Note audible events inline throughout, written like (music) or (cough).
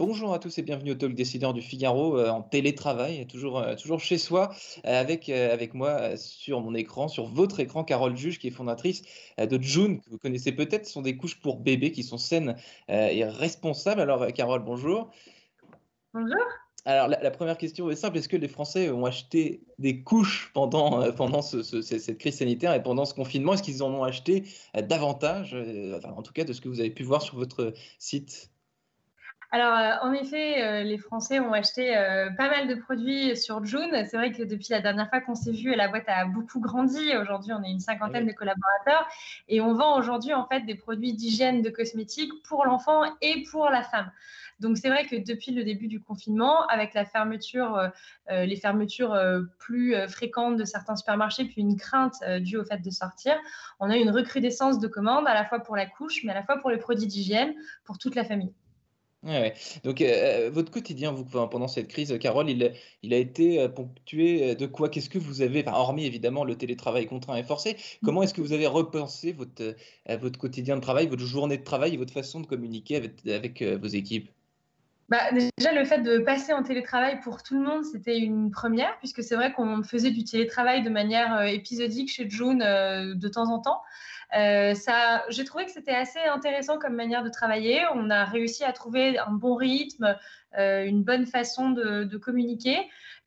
Bonjour à tous et bienvenue au Talk Décideur du Figaro euh, en télétravail, toujours, euh, toujours chez soi, euh, avec, avec moi sur mon écran, sur votre écran, Carole Juge, qui est fondatrice de June, que vous connaissez peut-être, ce sont des couches pour bébés qui sont saines et responsables. Alors, Carole, bonjour. Bonjour. Alors, la, première question est simple. Est-ce que les Français ont acheté des couches pendant, pendant cette crise sanitaire et pendant ce confinement Est-ce qu'ils en ont acheté davantage, en tout cas de ce que vous avez pu voir sur votre site? Alors, euh, en effet, euh, les Français ont acheté euh, pas mal de produits sur June. C'est vrai que depuis la dernière fois qu'on s'est vu, la boîte a beaucoup grandi. Aujourd'hui, on est une cinquantaine de collaborateurs et on vend aujourd'hui en fait des produits d'hygiène, de cosmétiques pour l'enfant et pour la femme. Donc c'est vrai que depuis le début du confinement, avec la fermeture, les fermetures plus fréquentes de certains supermarchés, puis une crainte due au fait de sortir, on a une recrudescence de commandes à la fois pour la couche, mais à la fois pour les produits d'hygiène pour toute la famille. Ouais, Donc, euh, euh, votre quotidien, vous, pendant cette crise, Carole, il, il a été euh, ponctué de quoi? Qu'est-ce que vous avez, hormis évidemment le télétravail contraint et forcé, mmh. comment est-ce que vous avez repensé votre, votre quotidien de travail, votre journée de travail et votre façon de communiquer avec, avec vos équipes? Bah, déjà, le fait de passer en télétravail pour tout le monde, c'était une première, puisque c'est vrai qu'on faisait du télétravail de manière épisodique chez June de temps en temps. Euh, j'ai trouvé que c'était assez intéressant comme manière de travailler. On a réussi à trouver un bon rythme, euh, une bonne façon de communiquer.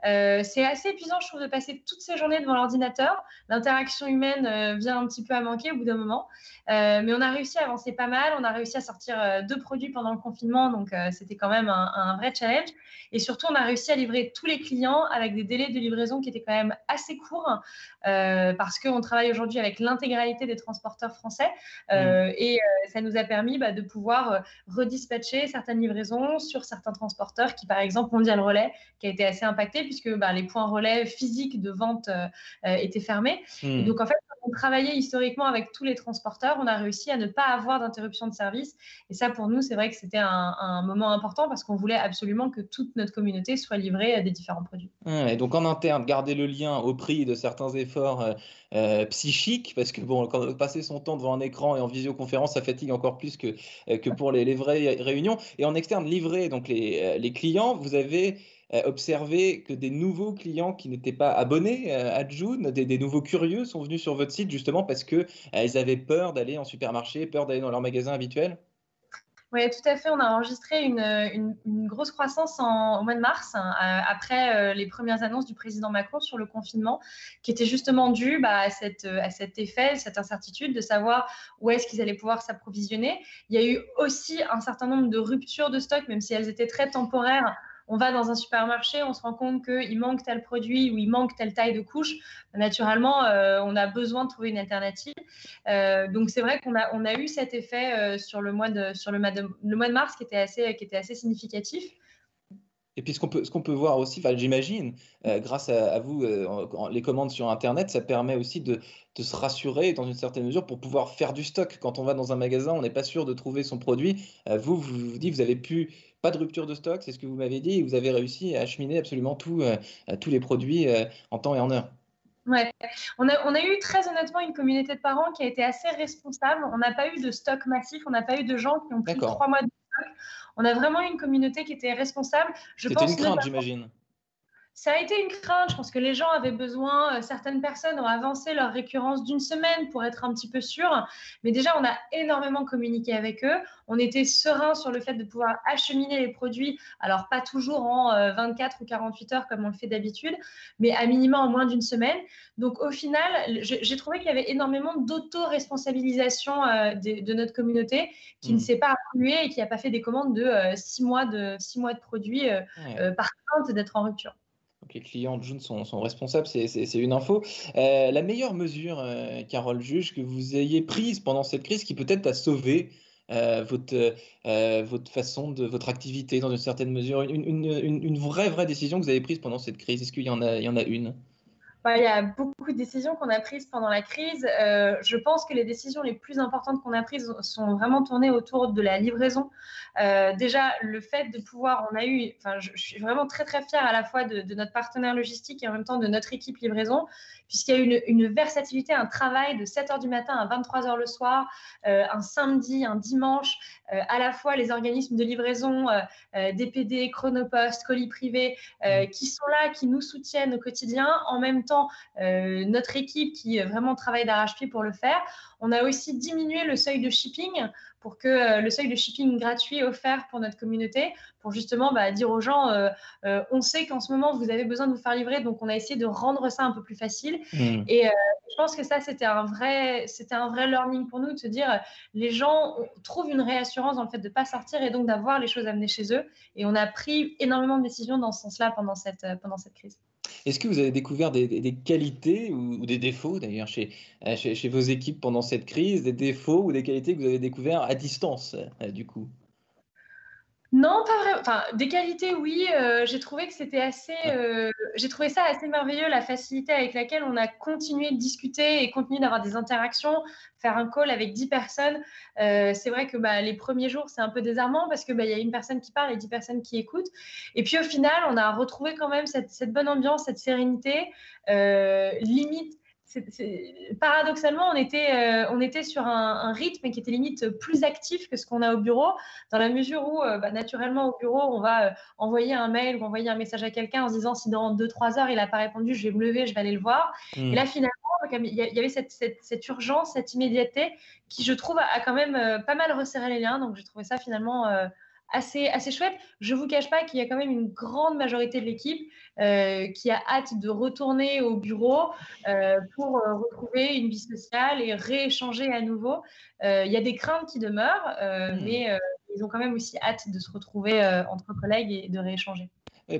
Euh, c'est assez épuisant, je trouve, de passer toutes ces journées devant l'ordinateur. L'interaction humaine euh, vient un petit peu à manquer au bout d'un moment. Euh, mais on a réussi à avancer pas mal. On a réussi à sortir deux produits pendant le confinement. Donc, c'était quand même un, un, vrai challenge. Et surtout, on a réussi à livrer tous les clients avec des délais de livraison qui étaient quand même assez courts parce qu'on travaille aujourd'hui avec l'intégralité des transporteurs français. Mmh. Et ça nous a permis bah, de pouvoir redispatcher certaines livraisons sur certains transporteurs qui, par exemple, Mondial Relais, qui a été assez impacté puisque bah, les points relais physiques de vente euh, euh, étaient fermés. Hmm. donc en fait, on travaillait historiquement avec tous les transporteurs, on a réussi à ne pas avoir d'interruption de service. Et ça, pour nous, c'est vrai que c'était un, moment important parce qu'on voulait absolument que toute notre communauté soit livrée à des différents produits. et donc en interne, garder le lien au prix de certains efforts euh, psychiques, parce que bon, quand passer son temps devant un écran et en visioconférence, ça fatigue encore plus que, que pour les, les vraies réunions. Et en externe, livrer donc les, les clients, vous avez observé que des nouveaux clients qui n'étaient pas abonnés euh, à June, des, nouveaux curieux sont venus sur votre site justement parce qu'ils euh, avaient peur d'aller en supermarché, peur d'aller dans leur magasin habituel? Oui, tout à fait. On a enregistré une, grosse croissance en, au mois de mars, hein, après les premières annonces du président Macron sur le confinement, qui était justement due bah, à, à cet effet, cette incertitude de savoir où est-ce qu'ils allaient pouvoir s'approvisionner. Il y a eu aussi un certain nombre de ruptures de stock, même si elles étaient très temporaires on va dans un supermarché, on se rend compte qu'il manque tel produit ou il manque telle taille de couche, naturellement, euh, on a besoin de trouver une alternative. Euh, donc c'est vrai qu'on a, eu cet effet euh, sur, le mois de, mars qui était assez significatif. Et puis ce qu'on peut, ce qu'on peut voir aussi, j'imagine, grâce à, vous, les commandes sur Internet, ça permet aussi de, de, se rassurer dans une certaine mesure pour pouvoir faire du stock. Quand on va dans un magasin, on n'est pas sûr de trouver son produit. vous, vous vous dites, vous avez pu pas de rupture de stock, c'est ce que vous m'avez dit, et vous avez réussi à acheminer absolument tout, euh, tous les produits euh, en temps et en heure. Ouais, on a, on a, eu très honnêtement une communauté de parents qui a été assez responsable. On n'a pas eu de stock massif, on n'a pas eu de gens qui ont pris trois mois de. On a vraiment une communauté qui était responsable. C'était une crainte, j'imagine. Ça a été une crainte. Je pense que les gens avaient besoin, euh, certaines personnes ont avancé leur récurrence d'une semaine pour être un petit peu sûrs. Mais déjà, on a énormément communiqué avec eux. On était serein sur le fait de pouvoir acheminer les produits. Alors, pas toujours en 24 euh, ou 48 heures comme on le fait d'habitude, mais à minima en moins d'une semaine. Donc, au final, j'ai trouvé qu'il y avait énormément d'auto-responsabilisation euh, de, notre communauté qui ne mmh. s'est pas affluée et qui n'a pas fait des commandes de six mois de, six mois de produits par crainte d'être en rupture les clients de June sont, responsables, c'est une info. Euh, la meilleure mesure, euh, Carole Juge, que vous ayez prise pendant cette crise qui peut-être a sauvé euh, votre, votre façon de votre activité dans une certaine mesure, une, vraie, vraie décision que vous avez prise pendant cette crise, est-ce qu'il y, y en a une? Bah, il y a beaucoup de décisions qu'on a prises pendant la crise. Euh, je pense que les décisions les plus importantes qu'on a prises sont vraiment tournées autour de la livraison. Euh, déjà, le fait de pouvoir, on a eu, enfin, je, suis vraiment très très fière à la fois de, notre partenaire logistique et en même temps de notre équipe livraison, puisqu'il y a une, une versatilité, un travail de 7 h du matin à 23 h le soir, euh, un samedi, un dimanche, à la fois les organismes de livraison, DPD, Chronopost, colis privés, qui sont là, qui nous soutiennent au quotidien, en même temps euh, notre équipe qui vraiment travaille d'arrache-pied pour le faire. On a aussi diminué le seuil de shipping pour que euh, le seuil de shipping gratuit offert pour notre communauté, pour justement bah, dire aux gens, euh, on sait qu'en ce moment, vous avez besoin de vous faire livrer, donc on a essayé de rendre ça un peu plus facile. Mmh. Et je pense que ça, c'était un, vrai, c'était un vrai learning pour nous, de se dire, les gens trouvent une réassurance dans le fait de ne pas sortir et donc d'avoir les choses amenées chez eux. Et on a pris énormément de décisions dans ce sens-là pendant cette, pendant cette crise. Est-ce que vous avez découvert des, qualités ou, des défauts d'ailleurs euh, chez, chez, vos équipes pendant cette crise, des défauts ou des qualités que vous avez découverts à distance euh, du coup? Non, pas vraiment. Enfin, des qualités, oui. Euh, j'ai trouvé que c'était assez. Euh, j'ai trouvé ça assez merveilleux, la facilité avec laquelle on a continué de discuter et continué d'avoir des interactions. Faire un call avec 10 personnes, euh, c'est vrai que bah, les premiers jours, c'est un peu désarmant parce qu'il bah, y a une personne qui parle et 10 personnes qui écoutent. Et puis au final, on a retrouvé quand même cette, cette bonne ambiance, cette sérénité. limite, paradoxalement, on était, euh, on était sur un, rythme qui était limite plus actif que ce qu'on a au bureau, dans la mesure où, euh, bah, naturellement, au bureau, on va euh, envoyer un mail ou envoyer un message à quelqu'un en se disant si dans 2-3 heures, il n'a pas répondu, je vais me lever, je vais aller le voir. Et là, hmm. finalement, il y avait cette, cette, urgence, cette immédiateté qui, je trouve, a quand même pas mal resserré les liens. Donc, j'ai trouvé ça finalement assez, assez chouette. Je ne vous cache pas qu'il y a quand même une grande majorité de l'équipe euh, qui a hâte de retourner au bureau euh, pour euh, retrouver une vie sociale et rééchanger à nouveau. Il y a des craintes qui demeurent, mmh. mais ils ont quand même aussi hâte de se retrouver entre collègues et de rééchanger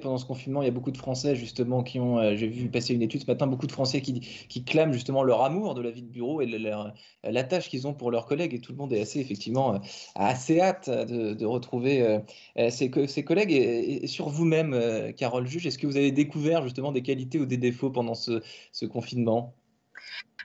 pendant ce confinement, il y a beaucoup de Français justement qui ont, euh, j'ai vu passer une étude ce matin, beaucoup de Français qui, clament justement leur amour de la vie de bureau et leur, la tâche qu'ils ont pour leurs collègues. Et tout le monde est assez effectivement euh, assez hâte de, retrouver euh, ses, collègues. Et, sur vous-même, Carole Juge, est-ce que vous avez découvert justement des qualités ou des défauts pendant ce confinement?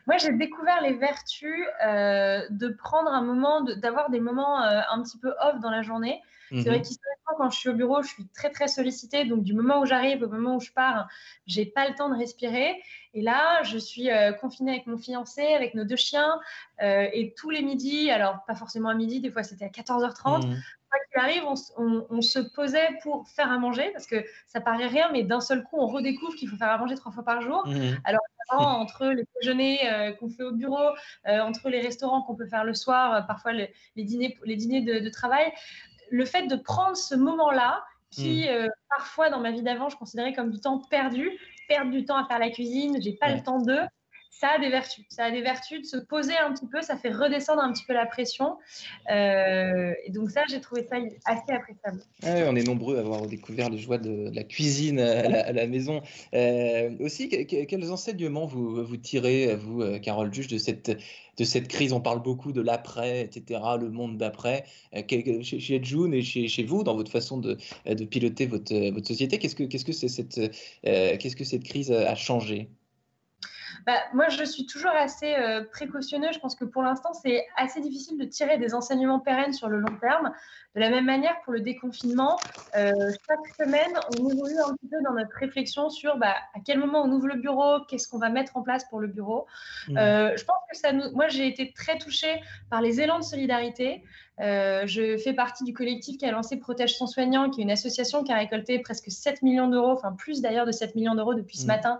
Moi, j'ai découvert les vertus de prendre un moment, d'avoir des moments un petit peu off dans la journée. C'est vrai mhm. qu'historiquement, quand je suis au bureau, je suis très, très sollicitée. Donc, du moment où j'arrive au moment où je pars, j'ai pas le temps de respirer. Et là, je suis euh, confinée avec mon fiancé, avec nos deux chiens. Euh, et tous les midis, alors pas forcément à midi, des fois c'était à 14h30. Mmh. Quoi qu'il arrive, on, se posait pour faire à manger parce que ça paraît rien, mais d'un seul coup, on redécouvre qu'il faut faire à manger trois fois par jour. Mmh. Alors, entre les déjeuners euh, qu'on fait au bureau, entre les restaurants qu'on peut faire le soir, parfois les, dîners, les dîners de, de travail, le fait de prendre ce moment-là, qui hmm. euh, parfois dans ma vie d'avant, je considérais comme du temps perdu, perdre du temps à faire la cuisine, j'ai pas le temps de, ça a des vertus. Ça a des vertus de se poser un petit peu, ça fait redescendre un petit peu la pression. Euh, et donc ça, j'ai trouvé ça assez appréciable. on est nombreux à avoir découvert les joies de, la cuisine à la, maison. Euh, aussi, quels enseignements vous, tirez, vous, euh, Carole Juge, de cette, crise? On parle beaucoup de l'après, etc., le monde d'après. Chez, June et chez, vous, dans votre façon de, piloter votre, société, qu'est-ce que cette crise a changé? Bah, moi, je suis toujours assez euh, précautionneuse. Je pense que pour l'instant, c'est assez difficile de tirer des enseignements pérennes sur le long terme. De la même manière, pour le déconfinement, euh, chaque semaine, on évolue un petit peu dans notre réflexion sur bah, à quel moment on ouvre le bureau, qu'est-ce qu'on va mettre en place pour le bureau. Mmh. Euh, je pense que ça nous... Moi, j'ai été très touchée par les élans de solidarité. je fais partie du collectif qui a lancé Protège son soignant, qui est une association qui a récolté presque 7 millions d'euros, enfin plus d'ailleurs de 7 millions d'euros depuis ce mmh. matin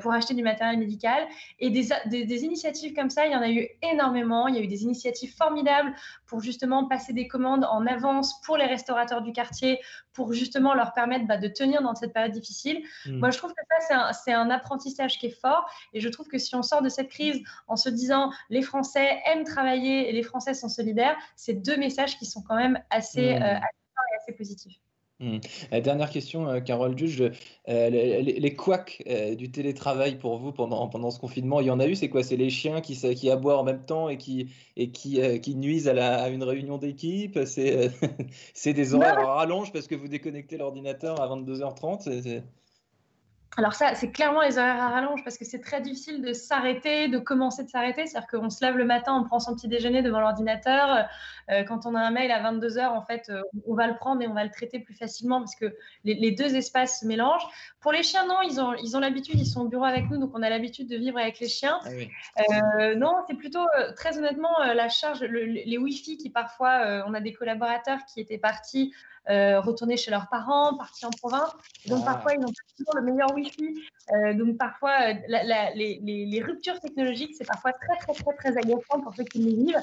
pour acheter du matériel médical. Et des, des, initiatives comme ça, il y en a eu énormément. Il y a eu des initiatives formidables pour justement passer des commandes en avance pour les restaurateurs du quartier, pour justement leur permettre bah, de tenir dans cette période difficile. Hmm. Moi, je trouve que ça, c'est un, un, apprentissage qui est fort. Et je trouve que si on sort de cette crise en se disant les Français aiment travailler et les Français sont solidaires, c'est deux messages qui sont quand même assez, hmm. euh, assez, assez positifs. Mmh. dernière question, euh, Carole Juge. Euh, les, les couacs euh, du télétravail pour vous pendant, pendant ce confinement, il y en a eu C'est quoi? C'est les chiens qui, qui aboient en même temps et qui, et qui, qui nuisent à, la, à une réunion d'équipe? C'est (laughs) des horaires à rallonge parce que vous déconnectez l'ordinateur à 22h30 alors ça, c'est clairement les horaires à rallonge parce que c'est très difficile de s'arrêter, de commencer de s'arrêter. C'est-à-dire qu'on se lève le matin, on prend son petit déjeuner devant l'ordinateur. Euh, quand on a un mail à 22 h en fait, euh, on va le prendre et on va le traiter plus facilement parce que les, deux espaces se mélangent. Pour les chiens, non, ils ont ils ont l'habitude, ils sont au bureau avec nous, donc on a l'habitude de vivre avec les chiens. Ah euh, non, c'est plutôt très honnêtement la charge, les Wi-Fi qui parfois, on a des collaborateurs qui étaient partis euh, retourner chez leurs parents, partir en province. Donc ah. parfois, ils n'ont pas toujours le meilleur Wi-Fi. Euh, donc parfois, euh, les, les, ruptures technologiques, c'est parfois très, très, très, très agaçant pour ceux qui les vivent.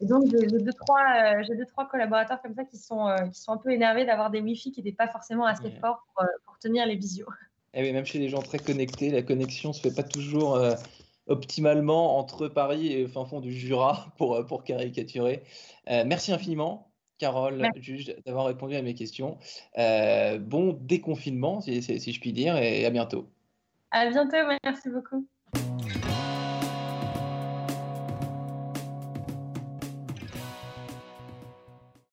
Et donc, j'ai deux, trois, j'ai deux, trois collaborateurs comme ça qui sont, qui sont un peu énervés d'avoir des Wi-Fi qui n'étaient pas forcément assez forts pour, pour, tenir les visios. Et eh oui, même chez les gens très connectés, la connexion ne se fait pas toujours optimalement entre Paris et fin fond du Jura (laughs) pour, pour caricaturer. merci infiniment. Carole, juste d'avoir répondu à mes questions. Euh, bon déconfinement, si, si, je puis dire, et à bientôt. À bientôt, merci beaucoup.